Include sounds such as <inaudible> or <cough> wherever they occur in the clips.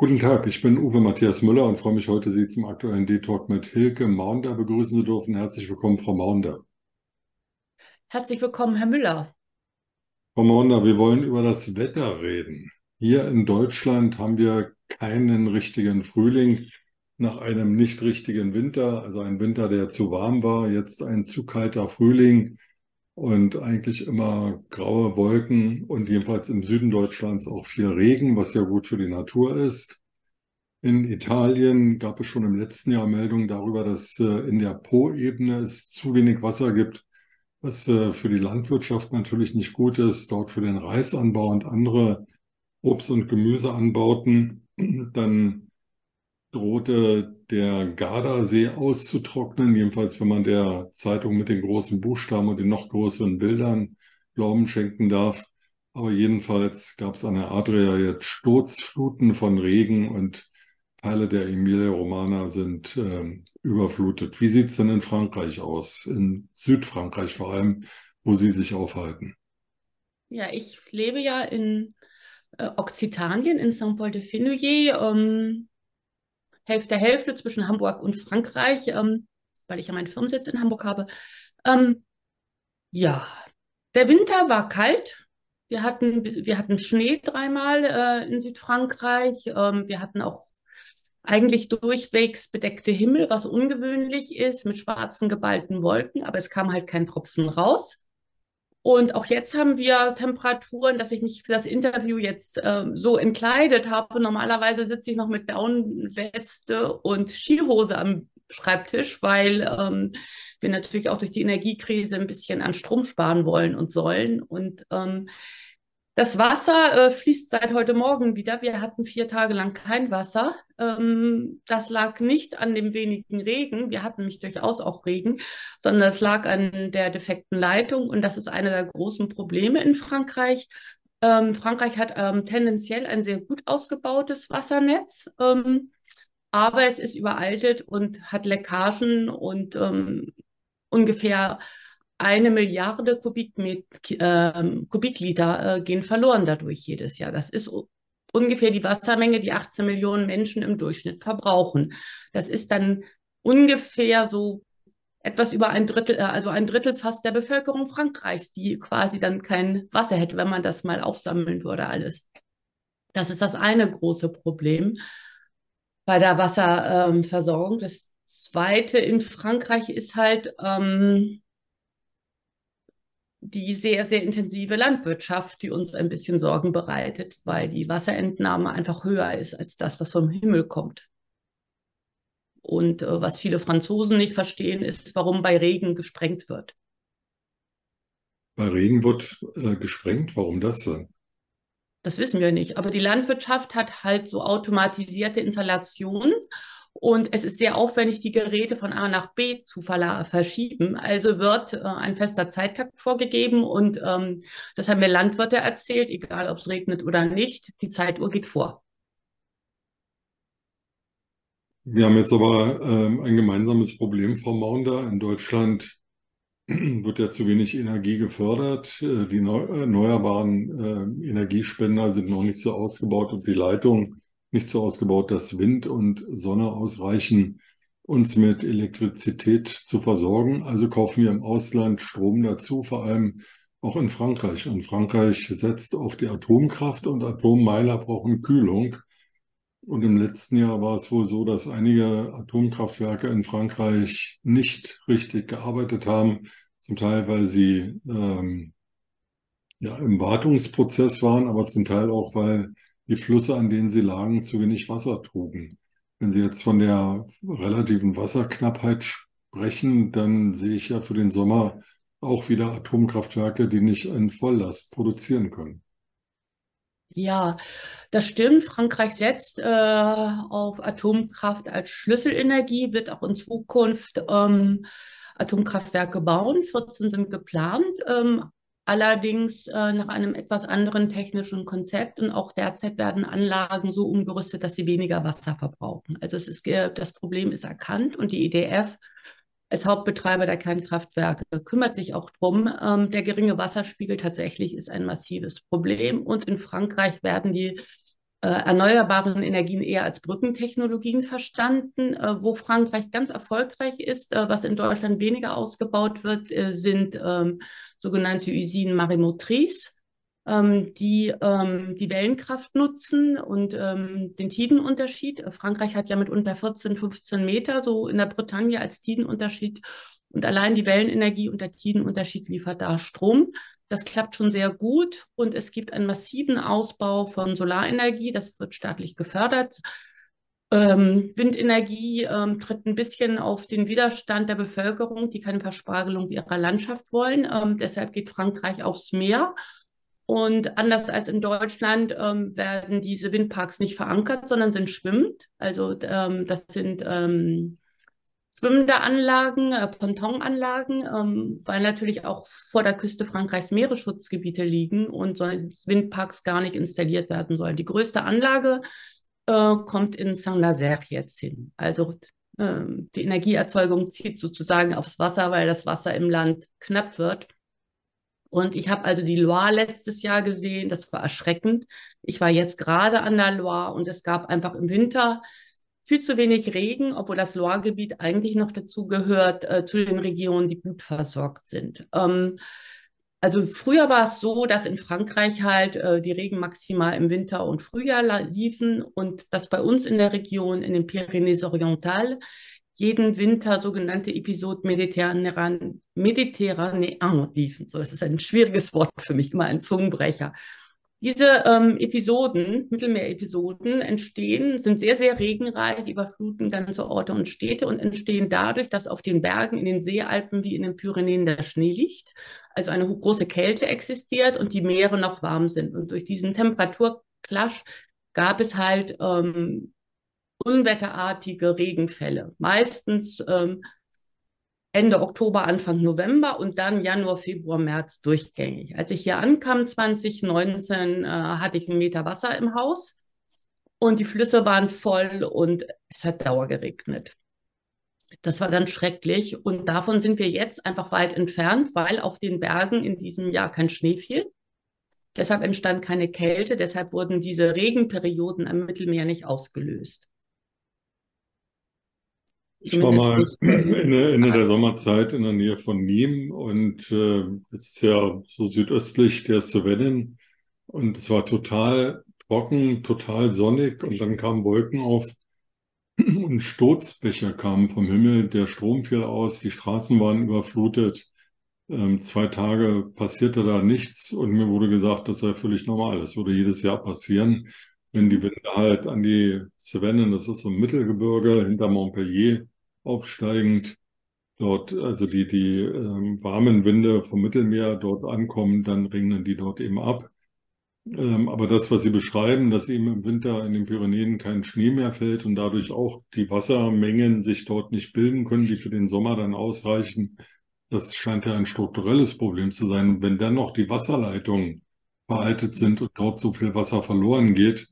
Guten Tag, ich bin Uwe Matthias Müller und freue mich heute, Sie zum aktuellen D-Talk mit Hilke Maunder begrüßen zu dürfen. Herzlich willkommen, Frau Maunder. Herzlich willkommen, Herr Müller. Frau Maunder, wir wollen über das Wetter reden. Hier in Deutschland haben wir keinen richtigen Frühling nach einem nicht richtigen Winter, also ein Winter, der zu warm war, jetzt ein zu kalter Frühling und eigentlich immer graue Wolken und jedenfalls im Süden Deutschlands auch viel Regen, was ja gut für die Natur ist. In Italien gab es schon im letzten Jahr Meldungen darüber, dass äh, in der Po-Ebene es zu wenig Wasser gibt, was äh, für die Landwirtschaft natürlich nicht gut ist, dort für den Reisanbau und andere Obst- und Gemüseanbauten. Dann drohte der Gardasee auszutrocknen, jedenfalls wenn man der Zeitung mit den großen Buchstaben und den noch größeren Bildern Glauben schenken darf. Aber jedenfalls gab es an der Adria jetzt Sturzfluten von Regen und Teile der Emilia Romana sind äh, überflutet. Wie sieht es denn in Frankreich aus, in Südfrankreich vor allem, wo Sie sich aufhalten? Ja, ich lebe ja in äh, Occitanien, in Saint-Paul-de-Fenouillet. Ähm, Hälfte Hälfte zwischen Hamburg und Frankreich, ähm, weil ich ja meinen Firmensitz in Hamburg habe. Ähm, ja, der Winter war kalt. Wir hatten, wir hatten Schnee dreimal äh, in Südfrankreich. Ähm, wir hatten auch eigentlich durchwegs bedeckte Himmel, was ungewöhnlich ist, mit schwarzen geballten Wolken, aber es kam halt kein Tropfen raus. Und auch jetzt haben wir Temperaturen, dass ich mich für das Interview jetzt äh, so entkleidet habe. Normalerweise sitze ich noch mit Daunenweste und Skihose am Schreibtisch, weil ähm, wir natürlich auch durch die Energiekrise ein bisschen an Strom sparen wollen und sollen. Und ähm, das Wasser äh, fließt seit heute Morgen wieder. Wir hatten vier Tage lang kein Wasser. Ähm, das lag nicht an dem wenigen Regen. Wir hatten mich durchaus auch Regen, sondern es lag an der defekten Leitung. Und das ist einer der großen Probleme in Frankreich. Ähm, Frankreich hat ähm, tendenziell ein sehr gut ausgebautes Wassernetz, ähm, aber es ist überaltet und hat Leckagen und ähm, ungefähr eine Milliarde Kubikmet äh, Kubikliter äh, gehen verloren dadurch jedes Jahr. Das ist ungefähr die Wassermenge, die 18 Millionen Menschen im Durchschnitt verbrauchen. Das ist dann ungefähr so etwas über ein Drittel, äh, also ein Drittel fast der Bevölkerung Frankreichs, die quasi dann kein Wasser hätte, wenn man das mal aufsammeln würde, alles. Das ist das eine große Problem bei der Wasserversorgung. Ähm, das zweite in Frankreich ist halt, ähm, die sehr, sehr intensive Landwirtschaft, die uns ein bisschen Sorgen bereitet, weil die Wasserentnahme einfach höher ist als das, was vom Himmel kommt. Und äh, was viele Franzosen nicht verstehen, ist, warum bei Regen gesprengt wird. Bei Regen wird äh, gesprengt, warum das so? Das wissen wir nicht. Aber die Landwirtschaft hat halt so automatisierte Installationen und es ist sehr aufwendig, die Geräte von A nach B zu verschieben. Also wird äh, ein fester Zeittakt vorgegeben und ähm, das haben mir Landwirte erzählt, egal ob es regnet oder nicht, die Zeituhr geht vor. Wir haben jetzt aber ähm, ein gemeinsames Problem, Frau Maunder. In Deutschland <clears throat> wird ja zu wenig Energie gefördert. Äh, die erneuerbaren äh, Energiespender sind noch nicht so ausgebaut und die Leitungen nicht so ausgebaut, dass Wind und Sonne ausreichen, uns mit Elektrizität zu versorgen. Also kaufen wir im Ausland Strom dazu, vor allem auch in Frankreich. Und Frankreich setzt auf die Atomkraft und Atommeiler brauchen Kühlung. Und im letzten Jahr war es wohl so, dass einige Atomkraftwerke in Frankreich nicht richtig gearbeitet haben, zum Teil, weil sie ähm, ja, im Wartungsprozess waren, aber zum Teil auch, weil die Flüsse, an denen sie lagen, zu wenig Wasser trugen. Wenn Sie jetzt von der relativen Wasserknappheit sprechen, dann sehe ich ja für den Sommer auch wieder Atomkraftwerke, die nicht in Volllast produzieren können. Ja, das stimmt. Frankreich setzt äh, auf Atomkraft als Schlüsselenergie, wird auch in Zukunft ähm, Atomkraftwerke bauen. 14 sind geplant. Ähm, allerdings äh, nach einem etwas anderen technischen Konzept und auch derzeit werden Anlagen so umgerüstet, dass sie weniger Wasser verbrauchen. Also es ist, das Problem ist erkannt und die EDF als Hauptbetreiber der Kernkraftwerke kümmert sich auch drum. Ähm, der geringe Wasserspiegel tatsächlich ist ein massives Problem und in Frankreich werden die äh, erneuerbaren Energien eher als Brückentechnologien verstanden. Äh, wo Frankreich ganz erfolgreich ist, äh, was in Deutschland weniger ausgebaut wird, sind ähm, sogenannte Usinen Marimotrice ähm, die ähm, die Wellenkraft nutzen und ähm, den Tidenunterschied. Frankreich hat ja mit unter 14, 15 Meter so in der Bretagne als Tidenunterschied und allein die Wellenenergie und der Tidenunterschied liefert da Strom. Das klappt schon sehr gut und es gibt einen massiven Ausbau von Solarenergie. Das wird staatlich gefördert. Ähm, Windenergie ähm, tritt ein bisschen auf den Widerstand der Bevölkerung, die keine Verspargelung ihrer Landschaft wollen. Ähm, deshalb geht Frankreich aufs Meer und anders als in Deutschland ähm, werden diese Windparks nicht verankert, sondern sind schwimmend. Also ähm, das sind ähm, schwimmende Anlagen, äh, Pontonanlagen, ähm, weil natürlich auch vor der Küste Frankreichs Meeresschutzgebiete liegen und Windparks gar nicht installiert werden sollen. Die größte Anlage äh, kommt in Saint-Nazaire jetzt hin. Also ähm, die Energieerzeugung zieht sozusagen aufs Wasser, weil das Wasser im Land knapp wird. Und ich habe also die Loire letztes Jahr gesehen, das war erschreckend. Ich war jetzt gerade an der Loire und es gab einfach im Winter viel zu wenig Regen, obwohl das Loire-Gebiet eigentlich noch dazu gehört, äh, zu den Regionen, die gut versorgt sind. Ähm, also früher war es so, dass in Frankreich halt äh, die Regen maximal im Winter und Frühjahr liefen und dass bei uns in der Region, in den Pyrénées Orientales, jeden Winter sogenannte Episoden Mediterran, Mediterranean liefen. So, das ist ein schwieriges Wort für mich, immer ein Zungenbrecher. Diese ähm, Episoden, Mittelmeerepisoden, entstehen, sind sehr, sehr regenreich, überfluten ganze Orte und Städte und entstehen dadurch, dass auf den Bergen, in den Seealpen wie in den Pyrenäen der Schnee liegt, also eine große Kälte existiert und die Meere noch warm sind. Und durch diesen Temperaturclash gab es halt ähm, unwetterartige Regenfälle. Meistens ähm, Ende Oktober, Anfang November und dann Januar, Februar, März durchgängig. Als ich hier ankam 2019, äh, hatte ich einen Meter Wasser im Haus und die Flüsse waren voll und es hat dauergeregnet. Das war ganz schrecklich und davon sind wir jetzt einfach weit entfernt, weil auf den Bergen in diesem Jahr kein Schnee fiel. Deshalb entstand keine Kälte, deshalb wurden diese Regenperioden am Mittelmeer nicht ausgelöst. Ich war mal Ende, Ende der Sommerzeit in der Nähe von Nîmes und äh, es ist ja so südöstlich der Cevennen und es war total trocken, total sonnig und dann kamen Wolken auf <clears throat> und Sturzbecher kamen vom Himmel, der Strom fiel aus, die Straßen waren überflutet. Ähm, zwei Tage passierte da nichts und mir wurde gesagt, das sei völlig normal. Das würde jedes Jahr passieren wenn die Winde halt an die Cevennen, das ist so ein Mittelgebirge hinter Montpellier, aufsteigend, dort, also die, die ähm, warmen Winde vom Mittelmeer dort ankommen, dann regnen die dort eben ab. Ähm, aber das, was Sie beschreiben, dass eben im Winter in den Pyrenäen kein Schnee mehr fällt und dadurch auch die Wassermengen sich dort nicht bilden können, die für den Sommer dann ausreichen, das scheint ja ein strukturelles Problem zu sein. wenn dann noch die Wasserleitungen veraltet sind und dort so viel Wasser verloren geht,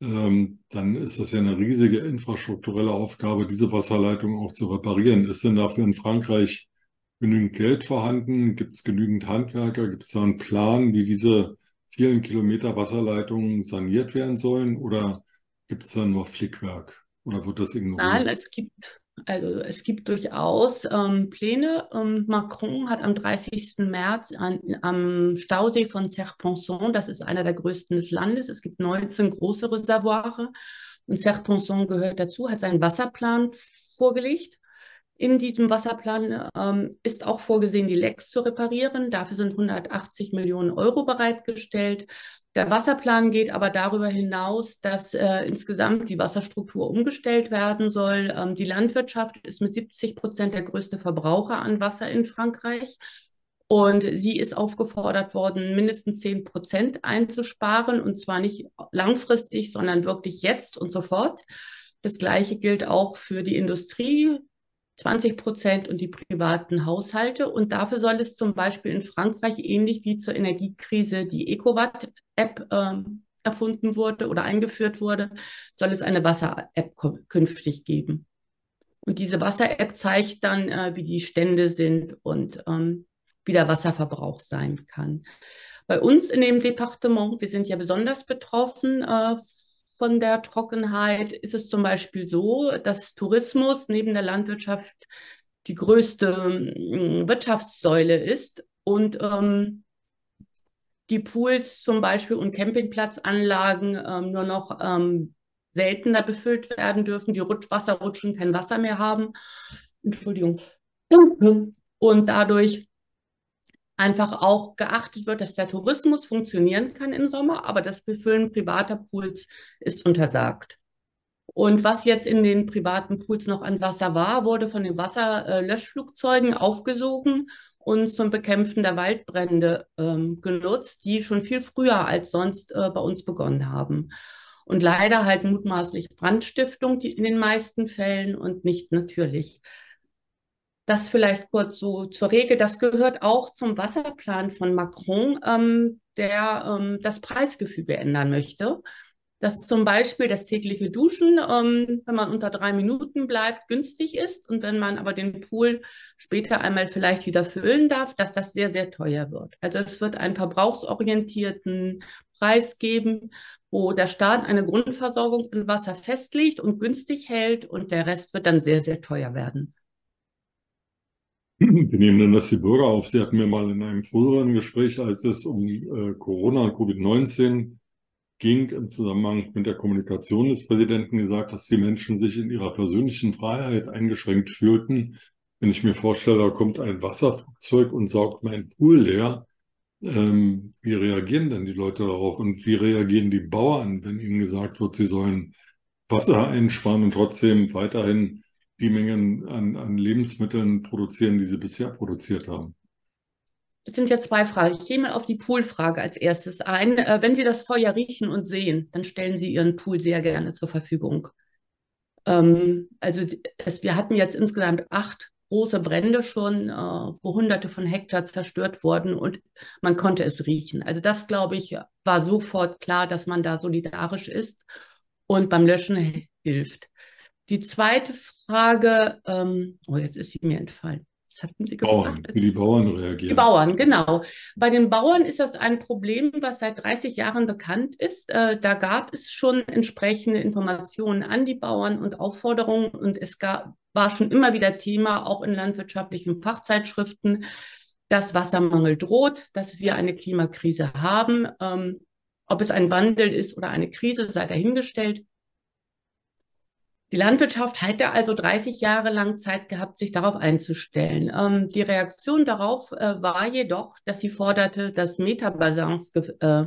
ähm, dann ist das ja eine riesige infrastrukturelle Aufgabe, diese Wasserleitung auch zu reparieren. Ist denn dafür in Frankreich genügend Geld vorhanden? Gibt es genügend Handwerker? Gibt es da einen Plan, wie diese vielen Kilometer Wasserleitungen saniert werden sollen? Oder gibt es da nur Flickwerk? Oder wird das ignoriert? Nein, es gibt also es gibt durchaus ähm, Pläne. Ähm, Macron hat am 30. März an, am Stausee von Serponçon, das ist einer der größten des Landes, es gibt 19 große Reservoire und Serponçon gehört dazu, hat seinen Wasserplan vorgelegt. In diesem Wasserplan ähm, ist auch vorgesehen, die Lecks zu reparieren. Dafür sind 180 Millionen Euro bereitgestellt. Der Wasserplan geht aber darüber hinaus, dass äh, insgesamt die Wasserstruktur umgestellt werden soll. Ähm, die Landwirtschaft ist mit 70 Prozent der größte Verbraucher an Wasser in Frankreich. Und sie ist aufgefordert worden, mindestens 10 Prozent einzusparen. Und zwar nicht langfristig, sondern wirklich jetzt und sofort. Das Gleiche gilt auch für die Industrie. 20 Prozent und die privaten Haushalte. Und dafür soll es zum Beispiel in Frankreich ähnlich wie zur Energiekrise die EcoWatt-App äh, erfunden wurde oder eingeführt wurde, soll es eine Wasser-App künftig geben. Und diese Wasser-App zeigt dann, äh, wie die Stände sind und ähm, wie der Wasserverbrauch sein kann. Bei uns in dem Departement, wir sind ja besonders betroffen äh, von der Trockenheit ist es zum Beispiel so, dass Tourismus neben der Landwirtschaft die größte mm, Wirtschaftssäule ist und ähm, die Pools zum Beispiel und Campingplatzanlagen ähm, nur noch ähm, seltener befüllt werden dürfen, die Rutsch Wasserrutschen kein Wasser mehr haben. Entschuldigung. Und dadurch einfach auch geachtet wird, dass der Tourismus funktionieren kann im Sommer, aber das Befüllen privater Pools ist untersagt. Und was jetzt in den privaten Pools noch an Wasser war, wurde von den Wasserlöschflugzeugen aufgesogen und zum Bekämpfen der Waldbrände ähm, genutzt, die schon viel früher als sonst äh, bei uns begonnen haben. Und leider halt mutmaßlich Brandstiftung die in den meisten Fällen und nicht natürlich. Das vielleicht kurz so zur Regel. Das gehört auch zum Wasserplan von Macron, ähm, der ähm, das Preisgefüge ändern möchte dass zum Beispiel das tägliche Duschen, ähm, wenn man unter drei Minuten bleibt, günstig ist und wenn man aber den Pool später einmal vielleicht wieder füllen darf, dass das sehr, sehr teuer wird. Also es wird einen verbrauchsorientierten Preis geben, wo der Staat eine Grundversorgung in Wasser festlegt und günstig hält und der Rest wird dann sehr, sehr teuer werden. Wir nehmen das die Bürger auf. Sie hatten mir mal in einem früheren Gespräch, als es um äh, Corona und Covid-19 ging im Zusammenhang mit der Kommunikation des Präsidenten gesagt, dass die Menschen sich in ihrer persönlichen Freiheit eingeschränkt fühlten. Wenn ich mir vorstelle, da kommt ein Wasserflugzeug und saugt meinen Pool leer, ähm, wie reagieren denn die Leute darauf und wie reagieren die Bauern, wenn ihnen gesagt wird, sie sollen Wasser einsparen und trotzdem weiterhin die Mengen an, an Lebensmitteln produzieren, die sie bisher produziert haben? Es sind ja zwei Fragen. Ich gehe mal auf die Poolfrage als erstes ein. Äh, wenn Sie das Feuer riechen und sehen, dann stellen Sie Ihren Pool sehr gerne zur Verfügung. Ähm, also es, wir hatten jetzt insgesamt acht große Brände schon, äh, wo hunderte von Hektar zerstört wurden und man konnte es riechen. Also das, glaube ich, war sofort klar, dass man da solidarisch ist und beim Löschen hilft. Die zweite Frage, ähm, oh, jetzt ist sie mir entfallen. Was hatten Sie gefragt? Bauern, wie die Bauern reagieren. Die Bauern, genau. Bei den Bauern ist das ein Problem, was seit 30 Jahren bekannt ist. Äh, da gab es schon entsprechende Informationen an die Bauern und Aufforderungen und es gab, war schon immer wieder Thema, auch in landwirtschaftlichen Fachzeitschriften, dass Wassermangel droht, dass wir eine Klimakrise haben. Ähm, ob es ein Wandel ist oder eine Krise, sei dahingestellt. Die Landwirtschaft hätte also 30 Jahre lang Zeit gehabt, sich darauf einzustellen. Ähm, die Reaktion darauf äh, war jedoch, dass sie forderte, dass Metabassins ge äh,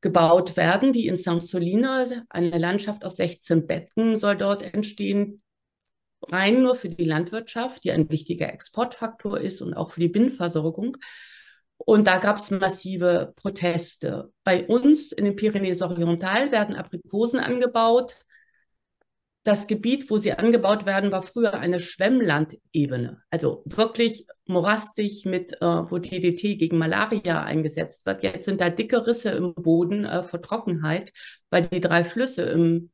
gebaut werden, wie in Saint-Soline. Eine Landschaft aus 16 Betten soll dort entstehen, rein nur für die Landwirtschaft, die ein wichtiger Exportfaktor ist und auch für die Binnenversorgung. Und da gab es massive Proteste. Bei uns in den Pyrenäen Oriental werden Aprikosen angebaut das Gebiet, wo sie angebaut werden, war früher eine Schwemmlandebene, also wirklich morastig mit, äh, wo DDT gegen Malaria eingesetzt wird. Jetzt sind da dicke Risse im Boden äh, vor Trockenheit, weil die drei Flüsse im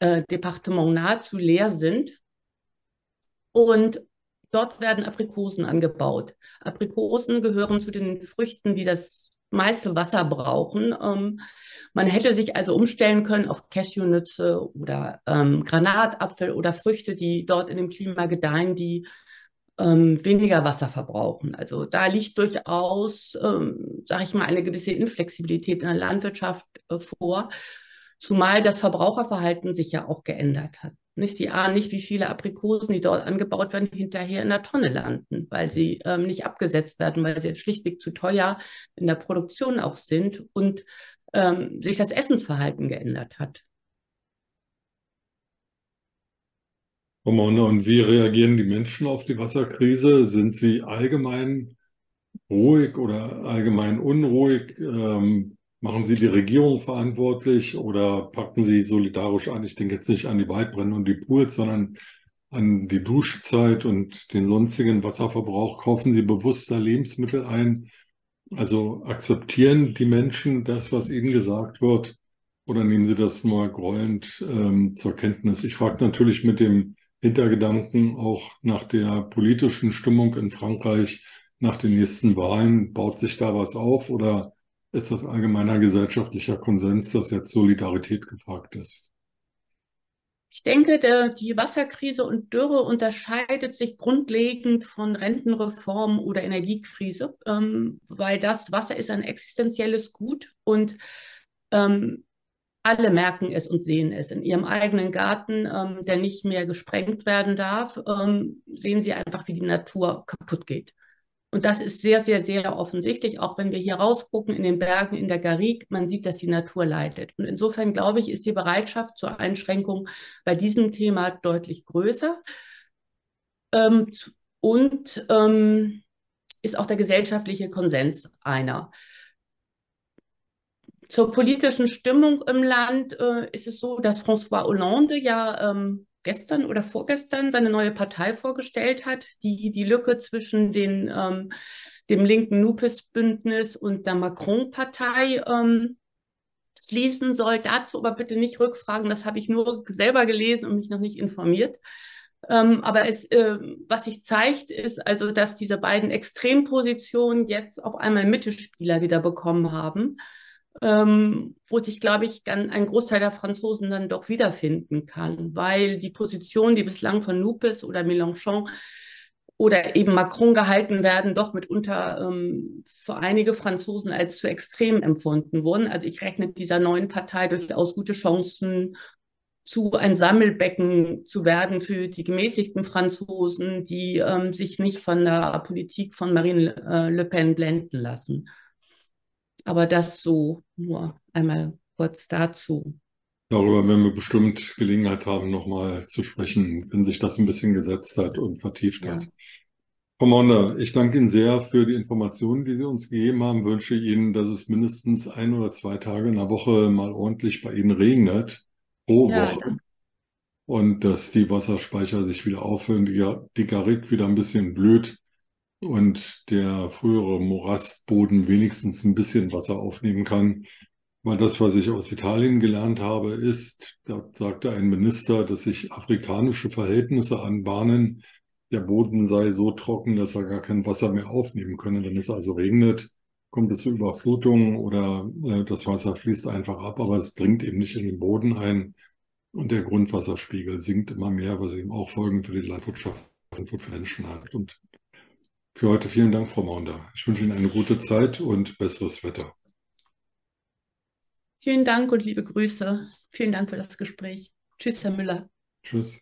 äh, Departement nahezu leer sind. Und dort werden Aprikosen angebaut. Aprikosen gehören zu den Früchten, die das meiste Wasser brauchen. Ähm, man hätte sich also umstellen können auf Cashewnütze oder ähm, Granatapfel oder Früchte, die dort in dem Klima gedeihen, die ähm, weniger Wasser verbrauchen. Also da liegt durchaus, ähm, sage ich mal, eine gewisse Inflexibilität in der Landwirtschaft äh, vor, zumal das Verbraucherverhalten sich ja auch geändert hat. Nicht, sie ahnen nicht, wie viele Aprikosen, die dort angebaut werden, hinterher in der Tonne landen, weil sie ähm, nicht abgesetzt werden, weil sie schlichtweg zu teuer in der Produktion auch sind und ähm, sich das Essensverhalten geändert hat. Und wie reagieren die Menschen auf die Wasserkrise? Sind sie allgemein ruhig oder allgemein unruhig? Ähm, Machen Sie die Regierung verantwortlich oder packen Sie solidarisch an? Ich denke jetzt nicht an die Waldbrände und die Pools, sondern an die Duschzeit und den sonstigen Wasserverbrauch. Kaufen Sie bewusster Lebensmittel ein? Also akzeptieren die Menschen das, was ihnen gesagt wird, oder nehmen sie das nur grollend ähm, zur Kenntnis? Ich frage natürlich mit dem Hintergedanken auch nach der politischen Stimmung in Frankreich, nach den nächsten Wahlen. Baut sich da was auf oder ist das allgemeiner gesellschaftlicher Konsens, dass jetzt Solidarität gefragt ist? Ich denke, der, die Wasserkrise und Dürre unterscheidet sich grundlegend von Rentenreform oder Energiekrise, ähm, weil das Wasser ist ein existenzielles Gut und ähm, alle merken es und sehen es. In ihrem eigenen Garten, ähm, der nicht mehr gesprengt werden darf, ähm, sehen sie einfach, wie die Natur kaputt geht. Und das ist sehr, sehr, sehr offensichtlich, auch wenn wir hier rausgucken in den Bergen in der Garrigue, man sieht, dass die Natur leidet. Und insofern glaube ich, ist die Bereitschaft zur Einschränkung bei diesem Thema deutlich größer. Ähm, und ähm, ist auch der gesellschaftliche Konsens einer. Zur politischen Stimmung im Land äh, ist es so, dass François Hollande ja ähm, gestern oder vorgestern seine neue Partei vorgestellt hat, die die Lücke zwischen den, ähm, dem linken Nupes-Bündnis und der Macron-Partei ähm, schließen soll. Dazu aber bitte nicht rückfragen, das habe ich nur selber gelesen und mich noch nicht informiert. Ähm, aber es, äh, was sich zeigt, ist also, dass diese beiden Extrempositionen jetzt auf einmal Mittelspieler wieder bekommen haben ähm, wo sich, glaube ich, dann ein Großteil der Franzosen dann doch wiederfinden kann, weil die Positionen, die bislang von Nupes oder Mélenchon oder eben Macron gehalten werden, doch mitunter ähm, für einige Franzosen als zu extrem empfunden wurden. Also ich rechne dieser neuen Partei durchaus gute Chancen zu ein Sammelbecken zu werden für die gemäßigten Franzosen, die ähm, sich nicht von der Politik von Marine äh, Le Pen blenden lassen. Aber das so nur einmal kurz dazu. Darüber werden wir bestimmt Gelegenheit haben, nochmal zu sprechen, wenn sich das ein bisschen gesetzt hat und vertieft ja. hat. Frau Maunder, ich danke Ihnen sehr für die Informationen, die Sie uns gegeben haben. Wünsche Ihnen, dass es mindestens ein oder zwei Tage in der Woche mal ordentlich bei Ihnen regnet, pro ja, Woche. Und dass die Wasserspeicher sich wieder auffüllen, die, die Garrigue wieder ein bisschen blüht und der frühere Morastboden wenigstens ein bisschen Wasser aufnehmen kann. Weil das, was ich aus Italien gelernt habe, ist, da sagte ein Minister, dass sich afrikanische Verhältnisse anbahnen. Der Boden sei so trocken, dass er gar kein Wasser mehr aufnehmen könne. Wenn es also regnet, kommt es zu Überflutungen oder äh, das Wasser fließt einfach ab, aber es dringt eben nicht in den Boden ein. Und der Grundwasserspiegel sinkt immer mehr, was eben auch Folgen für die Landwirtschaft und für Menschen hat. Und für heute vielen Dank, Frau Maunder. Ich wünsche Ihnen eine gute Zeit und besseres Wetter. Vielen Dank und liebe Grüße. Vielen Dank für das Gespräch. Tschüss, Herr Müller. Tschüss.